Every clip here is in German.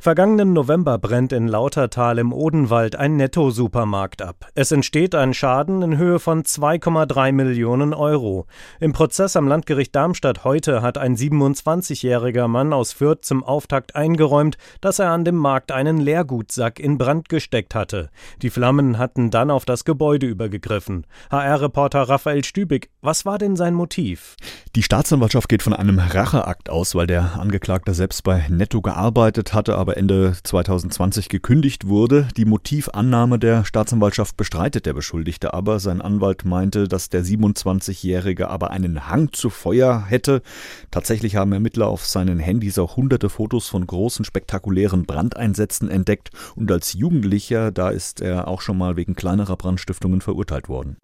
Vergangenen November brennt in Lautertal im Odenwald ein Netto-Supermarkt ab. Es entsteht ein Schaden in Höhe von 2,3 Millionen Euro. Im Prozess am Landgericht Darmstadt heute hat ein 27-jähriger Mann aus Fürth zum Auftakt eingeräumt, dass er an dem Markt einen Leergutsack in Brand gesteckt hatte. Die Flammen hatten dann auf das Gebäude übergegriffen. HR-Reporter Raphael Stübig, was war denn sein Motiv? Die Staatsanwaltschaft geht von einem Racheakt aus, weil der Angeklagte selbst bei Netto gearbeitet hatte, aber Ende 2020 gekündigt wurde. Die Motivannahme der Staatsanwaltschaft bestreitet der Beschuldigte aber. Sein Anwalt meinte, dass der 27-Jährige aber einen Hang zu Feuer hätte. Tatsächlich haben Ermittler auf seinen Handys auch hunderte Fotos von großen spektakulären Brandeinsätzen entdeckt und als Jugendlicher, da ist er auch schon mal wegen kleinerer Brandstiftungen verurteilt worden.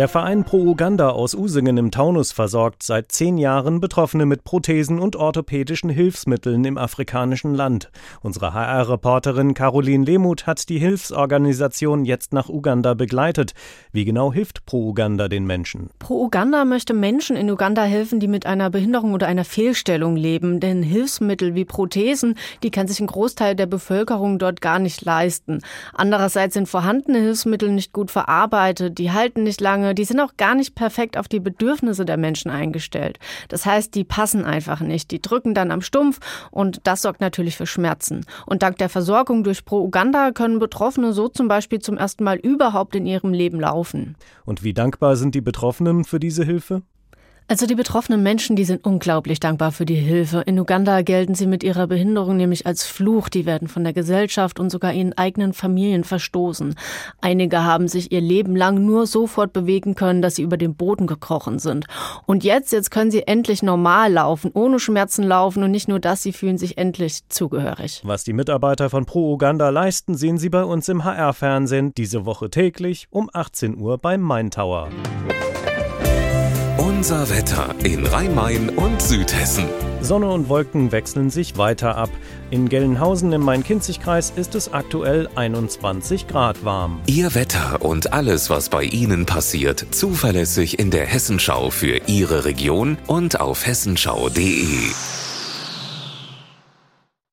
Der Verein Pro Uganda aus Usingen im Taunus versorgt seit zehn Jahren Betroffene mit Prothesen und orthopädischen Hilfsmitteln im afrikanischen Land. Unsere HR-Reporterin Caroline Lehmuth hat die Hilfsorganisation jetzt nach Uganda begleitet. Wie genau hilft Pro Uganda den Menschen? Pro Uganda möchte Menschen in Uganda helfen, die mit einer Behinderung oder einer Fehlstellung leben. Denn Hilfsmittel wie Prothesen, die kann sich ein Großteil der Bevölkerung dort gar nicht leisten. Andererseits sind vorhandene Hilfsmittel nicht gut verarbeitet, die halten nicht lange die sind auch gar nicht perfekt auf die Bedürfnisse der Menschen eingestellt. Das heißt, die passen einfach nicht. Die drücken dann am Stumpf und das sorgt natürlich für Schmerzen. Und dank der Versorgung durch Pro Uganda können Betroffene so zum Beispiel zum ersten Mal überhaupt in ihrem Leben laufen. Und wie dankbar sind die Betroffenen für diese Hilfe? Also die betroffenen Menschen, die sind unglaublich dankbar für die Hilfe. In Uganda gelten sie mit ihrer Behinderung nämlich als Fluch. Die werden von der Gesellschaft und sogar ihren eigenen Familien verstoßen. Einige haben sich ihr Leben lang nur sofort bewegen können, dass sie über den Boden gekrochen sind. Und jetzt, jetzt können sie endlich normal laufen, ohne Schmerzen laufen und nicht nur das, sie fühlen sich endlich zugehörig. Was die Mitarbeiter von Pro Uganda leisten, sehen Sie bei uns im HR-Fernsehen diese Woche täglich um 18 Uhr beim Main Tower. Unser Wetter in Rhein-Main und Südhessen. Sonne und Wolken wechseln sich weiter ab. In Gelnhausen im Main-Kinzig-Kreis ist es aktuell 21 Grad warm. Ihr Wetter und alles, was bei Ihnen passiert, zuverlässig in der Hessenschau für Ihre Region und auf hessenschau.de.